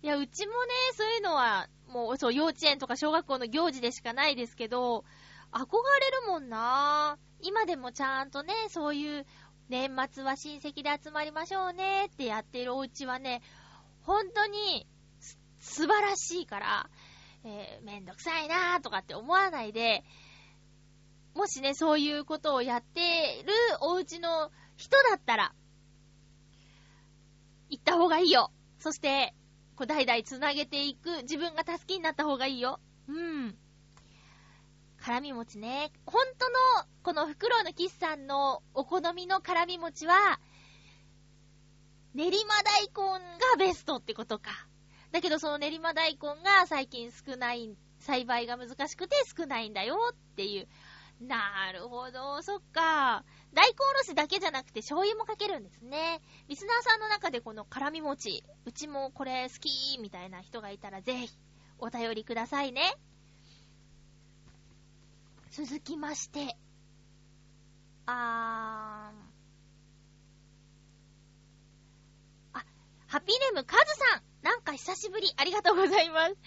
いや、うちもね、そういうのは、もう、そう、幼稚園とか小学校の行事でしかないですけど、憧れるもんな今でもちゃんとね、そういう年末は親戚で集まりましょうねってやってるお家はね、本当に素晴らしいから、えー、めんどくさいなーとかって思わないで、もしね、そういうことをやってるお家の人だったら、行った方がいいよ。そして、こう代々繋げていく自分が助けになった方がいいよ。うん。辛み餅ね。ほんとの、このフクロウのキスさんのお好みの辛み餅は、練馬大根がベストってことか。だけどその練馬大根が最近少ない、栽培が難しくて少ないんだよっていう。なるほど、そっか。大根おろしだけじゃなくて醤油もかけるんですね。リスナーさんの中でこの辛み餅、うちもこれ好きみたいな人がいたらぜひお便りくださいね。続きまして、あー、ハピネムカズさん。なんか久しぶり。ありがとうございます。ちょい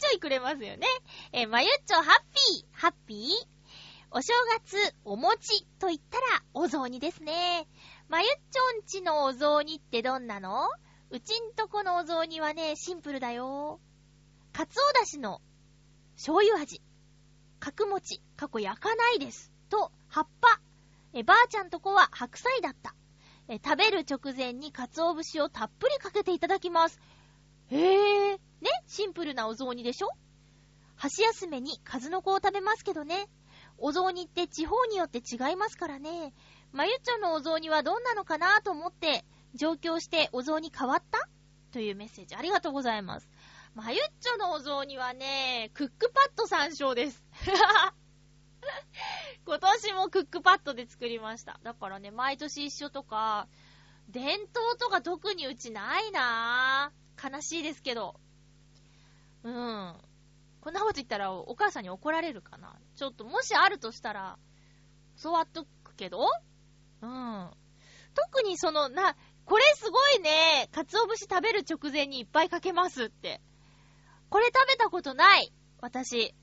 ちょいくれますよね。えまゆっちょハッピー、ハッピー？お正月、お餅と言ったら、お雑煮ですね。まゆっちょんちのお雑煮ってどんなの？うちんとこのお雑煮はね、シンプルだよ。かつおだしの醤油味。角餅、過去焼かないです。と、葉っぱ。え、ばあちゃんとこは白菜だった。え、食べる直前に鰹節をたっぷりかけていただきます。へえ、ね、シンプルなお雑煮でしょ？箸休めに数の子を食べますけどね。お雑煮って地方によって違いますからね。まゆっちゃんのお雑煮はどんなのかなと思って、上京してお雑煮変わった？というメッセージありがとうございます。まゆっちょのお雑煮はね、クックパッド参照です。今年もクックパッドで作りました。だからね、毎年一緒とか、伝統とか特にうちないなぁ。悲しいですけど。うん。こんなこと言ったらお母さんに怒られるかな。ちょっともしあるとしたら、教わっとくけどうん。特にその、な、これすごいね、鰹節食べる直前にいっぱいかけますって。これ食べたことない。私。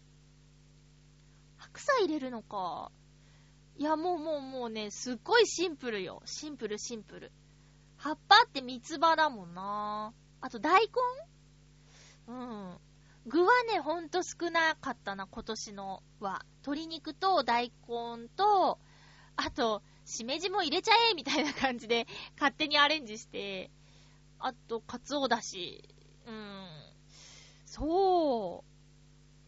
白菜入れるのか。いや、もうもうもうね、すっごいシンプルよ。シンプルシンプル。葉っぱって三つ葉だもんな。あと大根？うん。具はね、ほんと少なかったな、今年のは。鶏肉と大根と、あと、しめじも入れちゃえみたいな感じで、勝手にアレンジして、あと、かつおだし。うん。そう。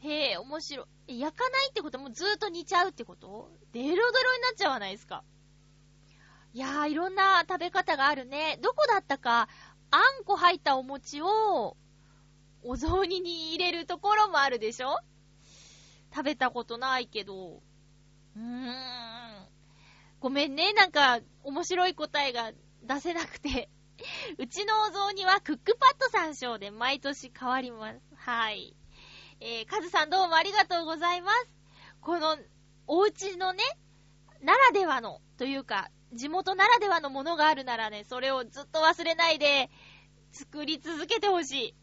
へえ、面白い。焼かないってこと？もずーっと煮ちゃうってこと？デロデロになっちゃわないですか？いやー、いろんな食べ方があるね。どこだったか、あんこ入ったお餅を、お雑煮に入れるところもあるでしょ？食べたことないけど。うーん。ごめんね、なんか、面白い答えが出せなくて。うちのお雑煮はクックパッド参照で毎年変わります。はい。えー、カズさんどうもありがとうございます。この、お家のね、ならではの、というか、地元ならではのものがあるならね、それをずっと忘れないで、作り続けてほしい。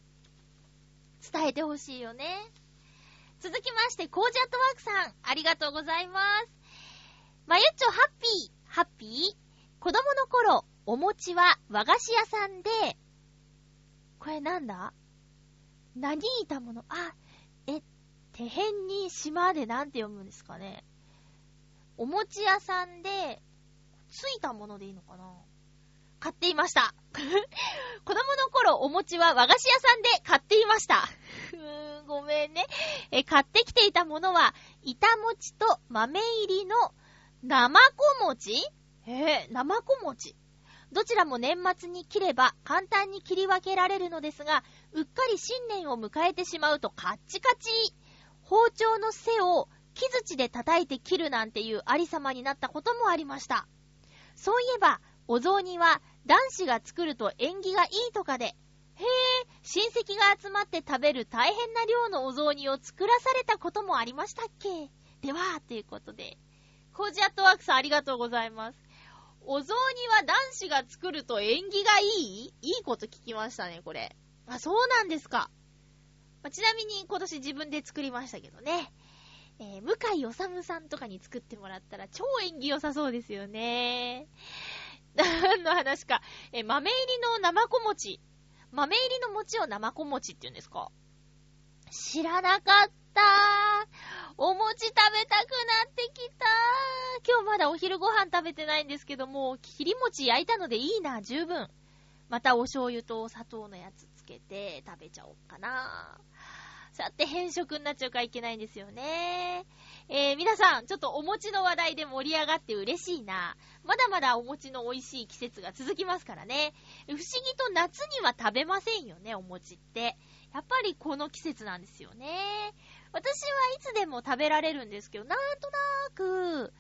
伝えてほしいよね。続きまして、コージアットワークさん、ありがとうございます。まゆっちょ、ハッピー、ハッピー子供の頃、お餅は和菓子屋さんで、これなんだ？何いたもの？あ、手辺に島でなんて読むんですかね。お餅屋さんで、ついたものでいいのかな買っていました。子供の頃、お餅は和菓子屋さんで買っていました。うーん、ごめんね。え、買ってきていたものは、板餅と豆入りの生子餅？えー、生子餅？どちらも年末に切れば簡単に切り分けられるのですが、うっかり新年を迎えてしまうとカッチカチ。包丁の背を木槌で叩いて切るなんていうありさまになったこともありました。そういえば、お雑煮は男子が作ると縁起がいいとかで、へえ、親戚が集まって食べる大変な量のお雑煮を作らされたこともありましたっけ？では、ということで。コージアットワークさんありがとうございます。お雑煮は男子が作ると縁起がいい？いいこと聞きましたね、これ。あ、そうなんですか。まあ、ちなみに今年自分で作りましたけどね。えー、向井治さんとかに作ってもらったら超縁起良さそうですよね。何の話か。えー、豆入りの生子餅。豆入りの餅を生子餅って言うんですか？知らなかったお餅食べたくなってきた今日まだお昼ご飯食べてないんですけども、切り餅焼いたのでいいな、十分。またお醤油とお砂糖のやつけて食べちゃおうかな。さて変色になっちゃうからいけないんですよね。えー、皆さん、ちょっとお餅の話題で盛り上がって嬉しいな。まだまだお餅の美味しい季節が続きますからね。不思議と夏には食べませんよね、お餅って。やっぱりこの季節なんですよね。私はいつでも食べられるんですけど、なんとなく、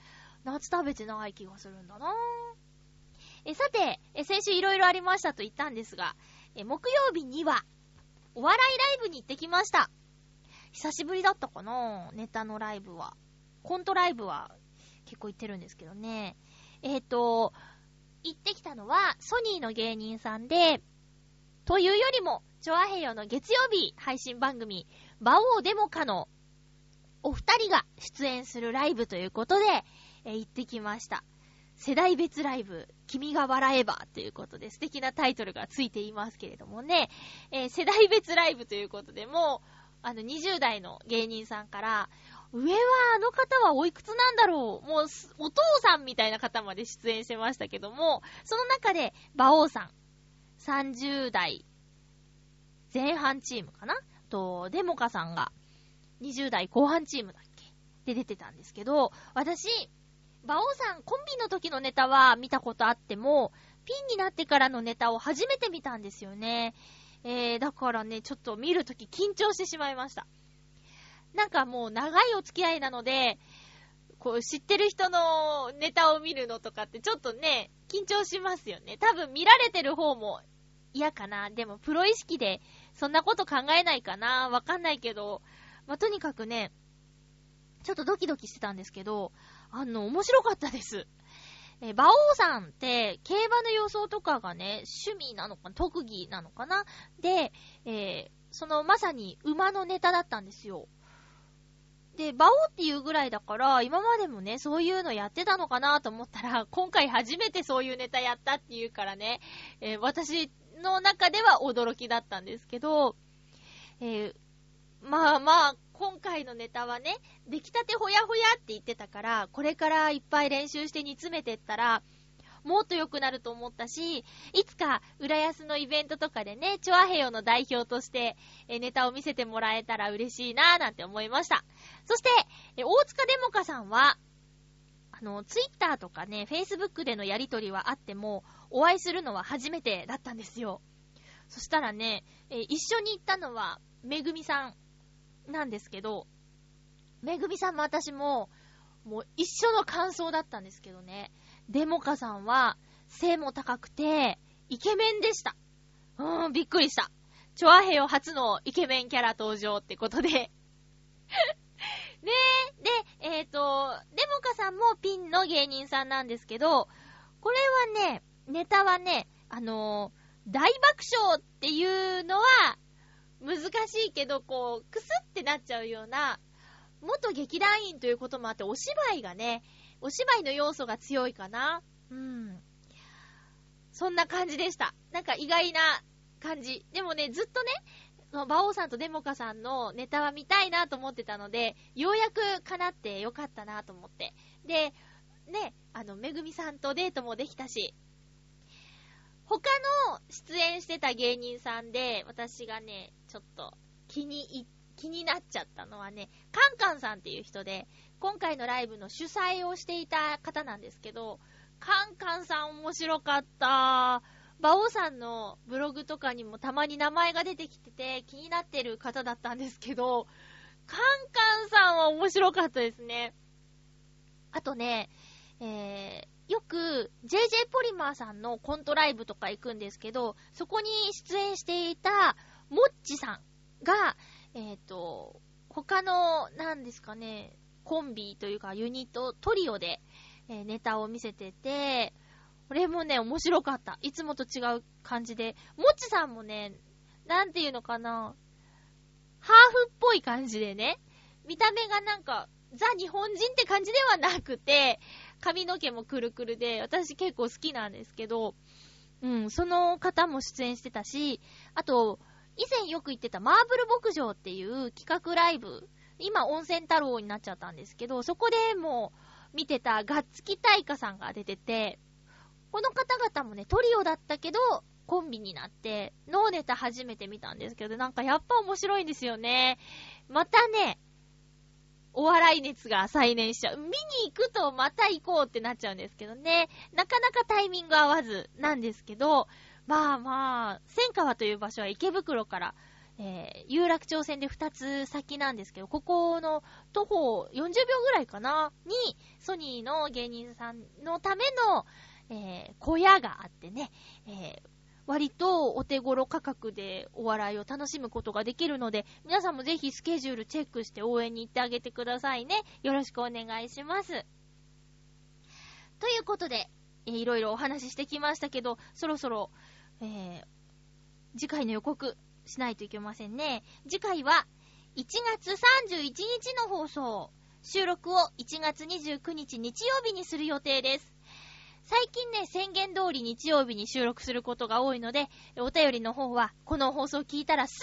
夏食べてない気がするんだなえ、さて、え、先週いろいろありましたと言ったんですが、え、木曜日には、お笑いライブに行ってきました。久しぶりだったかなネタのライブは。コントライブは結構行ってるんですけどね。えっ、ー、と、行ってきたのはソニーの芸人さんで、というよりも、チョアヘヨの月曜日配信番組、バオーデモカのお二人が出演するライブということで、えー、行ってきました。世代別ライブ、君が笑えばということで素敵なタイトルがついていますけれどもね、えー、世代別ライブということでもうあの20代の芸人さんから、上はあの方はおいくつなんだろうもう、お父さんみたいな方まで出演してましたけども、その中で、馬王さん、30代前半チームかな？と、デモカさんが20代後半チームだっけ？で出てたんですけど、私、馬王さん、コンビの時のネタは見たことあっても、ピンになってからのネタを初めて見たんですよね。えー、だからね、ちょっと見るとき緊張してしまいました。なんかもう長いお付き合いなので、こう知ってる人のネタを見るのとかってちょっとね、緊張しますよね。多分見られてる方も嫌かな。でもプロ意識でそんなこと考えないかな。わかんないけど、まあ、とにかくね、ちょっとドキドキしてたんですけど、あの、面白かったです。えー、馬王さんって、競馬の予想とかがね、趣味なのか、特技なのかな？で、えー、そのまさに馬のネタだったんですよ。で、馬王っていうぐらいだから、今までもね、そういうのやってたのかなと思ったら、今回初めてそういうネタやったっていうからね、えー、私の中では驚きだったんですけど、えー、まあまあ、今回のネタはね、出来たてほやほやって言ってたから、これからいっぱい練習して煮詰めてったら、もっと良くなると思ったし、いつか、浦安のイベントとかでね、チョアヘヨの代表として、えネタを見せてもらえたら嬉しいなぁなんて思いました。そして、え大塚デモカさんは、あの、ツイッターとかね、フェイスブックでのやりとりはあっても、お会いするのは初めてだったんですよ。そしたらね、え一緒に行ったのは、めぐみさんなんですけど、めぐみさんも私も、もう一緒の感想だったんですけどね。デモカさんは、背も高くて、イケメンでした。うーん、びっくりした。チョアヘヨ初のイケメンキャラ登場ってことで ねえ、で、えっ、ー、と、デモカさんもピンの芸人さんなんですけど、これはね、ネタはね、あのー、大爆笑っていうのは、難しいけど、こう、くすってなっちゃうような、元劇団員ということもあって、お芝居がね、お芝居の要素が強いかな。うん。そんな感じでした。なんか意外な感じ。でもね、ずっとね、馬王さんとデモカさんのネタは見たいなと思ってたので、ようやく叶ってよかったなと思って。で、ね、あの、めぐみさんとデートもできたし、他の出演してた芸人さんで、私がね、ちょっと気に、気になっちゃったのはね、カンカンさんっていう人で、今回のライブの主催をしていた方なんですけど、カンカンさん面白かった。バオさんのブログとかにもたまに名前が出てきてて気になってる方だったんですけど、カンカンさんは面白かったですね。あとね、えー、よく JJ ポリマーさんのコントライブとか行くんですけど、そこに出演していたモッチさんが、えっ、ー、と、他の、なんですかね、コンビというかユニット、トリオで、えー、ネタを見せてて、これもね、面白かった。いつもと違う感じで。モッチさんもね、なんていうのかな、ハーフっぽい感じでね、見た目がなんか、ザ日本人って感じではなくて、髪の毛もくるくるで、私結構好きなんですけど、うん、その方も出演してたし、あと、以前よく言ってたマーブル牧場っていう企画ライブ、今温泉太郎になっちゃったんですけど、そこでもう見てたガッツキ大花さんが出てて、この方々もね、トリオだったけど、コンビになって、ノーネタ初めて見たんですけど、なんかやっぱ面白いんですよね。またね、お笑い熱が再燃しちゃう。見に行くとまた行こうってなっちゃうんですけどね。なかなかタイミング合わずなんですけど、まあまあ、千川という場所は池袋から、えー、有楽町線で2つ先なんですけど、ここの徒歩40秒ぐらいかなに、ソニーの芸人さんのための、えー、小屋があってね、えー、割とお手頃価格でお笑いを楽しむことができるので、皆さんもぜひスケジュールチェックして応援に行ってあげてくださいね。よろしくお願いします。ということで、えー、いろいろお話ししてきましたけど、そろそろ、えー、次回の予告しないといけませんね。次回は、1月31日の放送。収録を1月29日日曜日にする予定です。最近ね、宣言通り日曜日に収録することが多いので、お便りの方は、この放送聞いたらす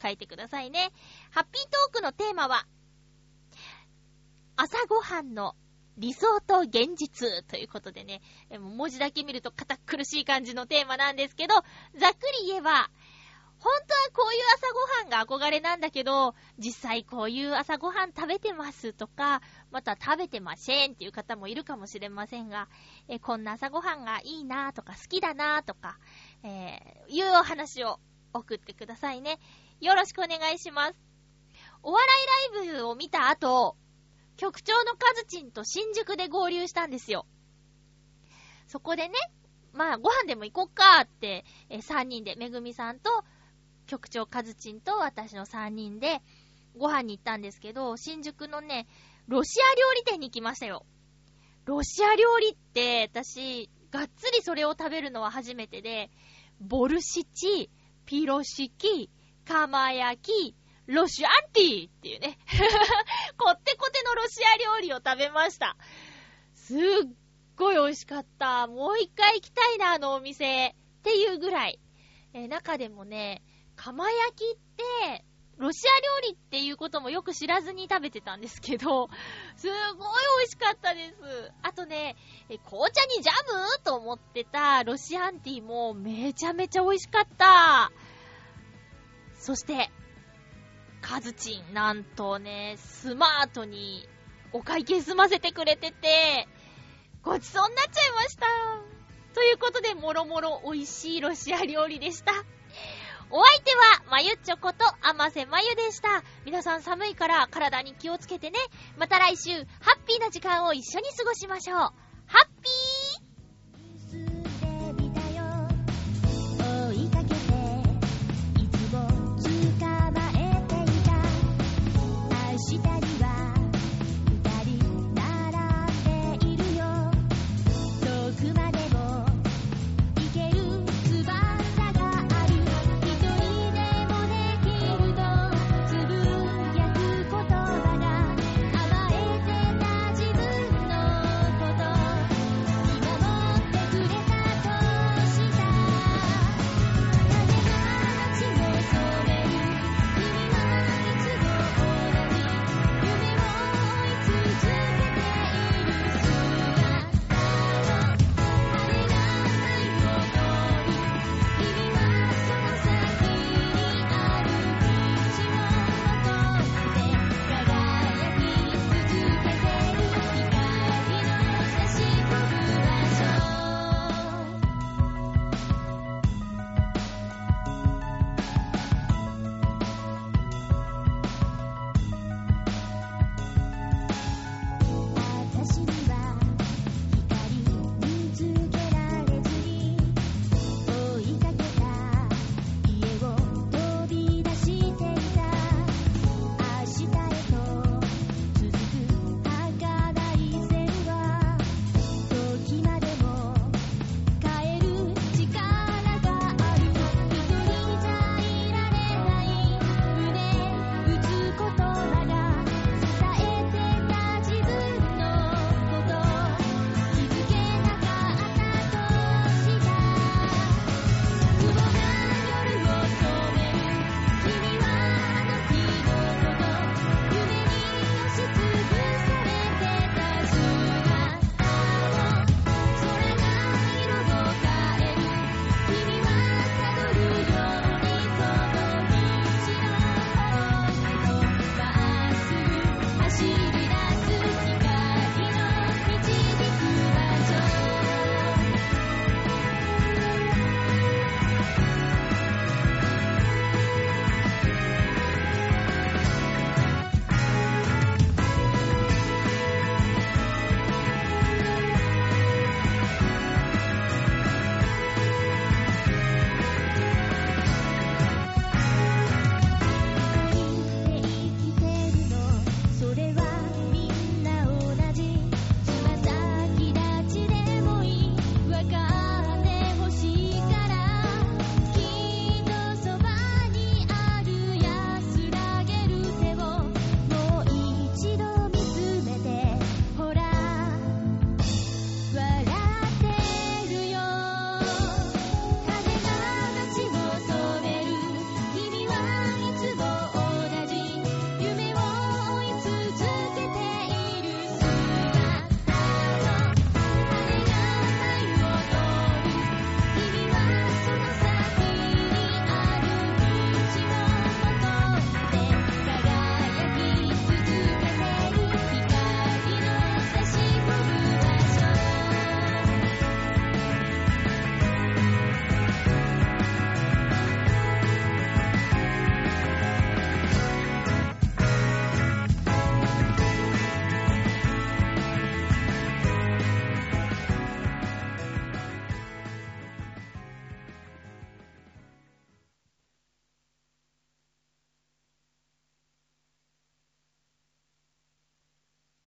ぐ書いてくださいね。ハッピートークのテーマは、朝ごはんの理想と現実ということでね、文字だけ見ると堅苦しい感じのテーマなんですけど、ざっくり言えば、本当はこういう朝ごはんが憧れなんだけど、実際こういう朝ごはん食べてますとか、また食べてませんっていう方もいるかもしれませんが、えこんな朝ごはんがいいなとか好きだなとか、えー、いうお話を送ってくださいね。よろしくお願いします。お笑いライブを見た後、局長のカズチンと新宿で合流したんですよ。そこでね、まあ、ご飯でも行こっかって、えー、3人で、めぐみさんと局長カズチンと私の3人で、ご飯に行ったんですけど、新宿のね、ロシア料理店に行きましたよ。ロシア料理って、私、がっつりそれを食べるのは初めてで、ボルシチ、ピロシキ、釜焼き、ロシアンティーっていうね こってこてのロシア料理を食べました。すっごい美味しかった。もう一回行きたいな、あのお店。っていうぐらい。え、中でもね、釜焼きって、ロシア料理っていうこともよく知らずに食べてたんですけど、すごい美味しかったです。あとね、え紅茶にジャムと思ってたロシアンティーもめちゃめちゃ美味しかった。そして、カズチン、なんとね、スマートにお会計済ませてくれてて、ごちそうになっちゃいました。ということで、もろもろ美味しいロシア料理でした。お相手は、まゆっちょこと、あませまゆでした。皆さん寒いから体に気をつけてね。また来週、ハッピーな時間を一緒に過ごしましょう。ハッピー